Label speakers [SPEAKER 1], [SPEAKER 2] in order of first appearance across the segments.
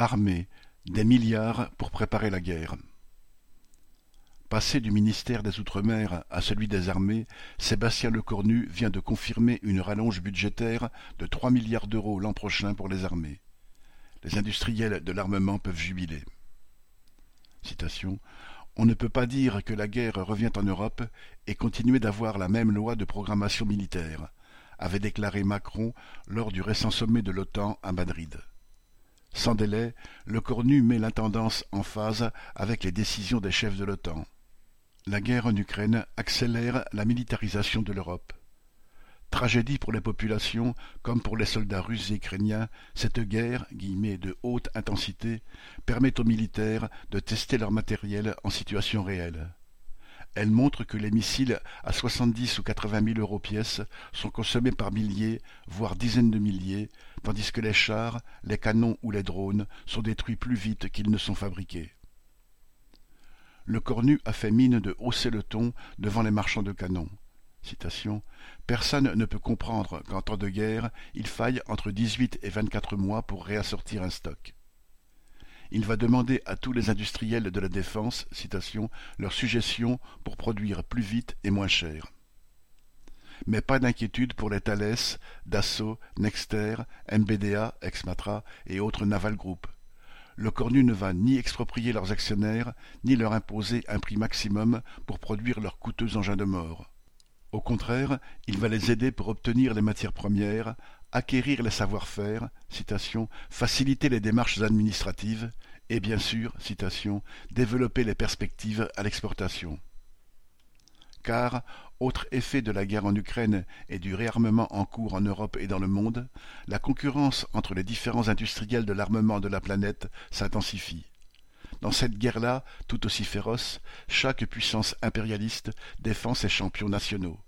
[SPEAKER 1] Armée, des milliards pour préparer la guerre. Passé du ministère des Outre-mer à celui des Armées, Sébastien Lecornu vient de confirmer une rallonge budgétaire de trois milliards d'euros l'an prochain pour les armées. Les industriels de l'armement peuvent jubiler. On ne peut pas dire que la guerre revient en Europe et continuer d'avoir la même loi de programmation militaire, avait déclaré Macron lors du récent sommet de l'OTAN à Madrid. Sans délai, le Cornu met l'intendance en phase avec les décisions des chefs de l'OTAN. La guerre en Ukraine accélère la militarisation de l'Europe. Tragédie pour les populations comme pour les soldats russes et ukrainiens, cette guerre guillemets, de haute intensité permet aux militaires de tester leur matériel en situation réelle. Elle montre que les missiles à soixante-dix ou quatre-vingt mille euros pièce sont consommés par milliers, voire dizaines de milliers, tandis que les chars, les canons ou les drones sont détruits plus vite qu'ils ne sont fabriqués. Le Cornu a fait mine de hausser le ton devant les marchands de canons. Personne ne peut comprendre qu'en temps de guerre, il faille entre dix-huit et vingt-quatre mois pour réassortir un stock il va demander à tous les industriels de la défense citation, leur suggestion pour produire plus vite et moins cher. Mais pas d'inquiétude pour les Thales, Dassault, Nexter, MBDA, Exmatra et autres Naval Group. Le Cornu ne va ni exproprier leurs actionnaires, ni leur imposer un prix maximum pour produire leurs coûteux engins de mort. Au contraire, il va les aider pour obtenir les matières premières, acquérir les savoir-faire, citation, faciliter les démarches administratives et bien sûr, citation, développer les perspectives à l'exportation. Car, autre effet de la guerre en Ukraine et du réarmement en cours en Europe et dans le monde, la concurrence entre les différents industriels de l'armement de la planète s'intensifie. Dans cette guerre-là, tout aussi féroce, chaque puissance impérialiste défend ses champions nationaux.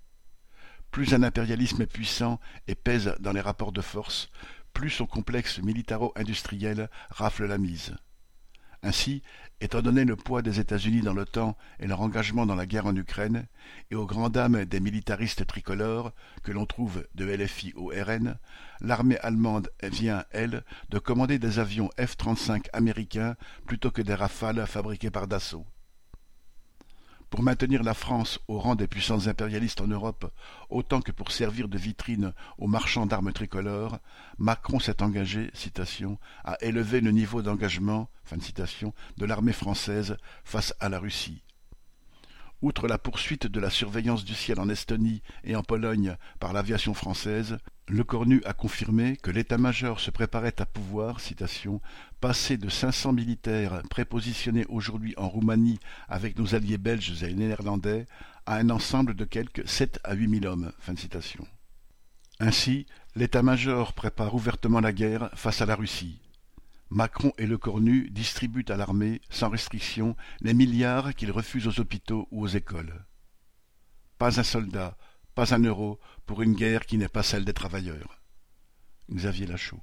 [SPEAKER 1] Plus un impérialisme est puissant et pèse dans les rapports de force, plus son complexe militaro-industriel rafle la mise. Ainsi, étant donné le poids des États-Unis dans l'OTAN et leur engagement dans la guerre en Ukraine, et aux grandes dames des militaristes tricolores que l'on trouve de LFI au RN, l'armée allemande vient, elle, de commander des avions F-35 américains plutôt que des Rafales fabriqués par Dassault. Pour maintenir la France au rang des puissances impérialistes en Europe, autant que pour servir de vitrine aux marchands d'armes tricolores, Macron s'est engagé à élever le niveau d'engagement de l'armée française face à la Russie. Outre la poursuite de la surveillance du ciel en Estonie et en Pologne par l'aviation française, Le Cornu a confirmé que l'état-major se préparait à pouvoir, citation, passer de cinq cents militaires prépositionnés aujourd'hui en Roumanie avec nos alliés belges et néerlandais à un ensemble de quelque sept à huit mille hommes. Ainsi, l'état-major prépare ouvertement la guerre face à la Russie. Macron et Lecornu distribuent à l'armée, sans restriction, les milliards qu'ils refusent aux hôpitaux ou aux écoles. Pas un soldat, pas un euro pour une guerre qui n'est pas celle des travailleurs. Xavier Lachaud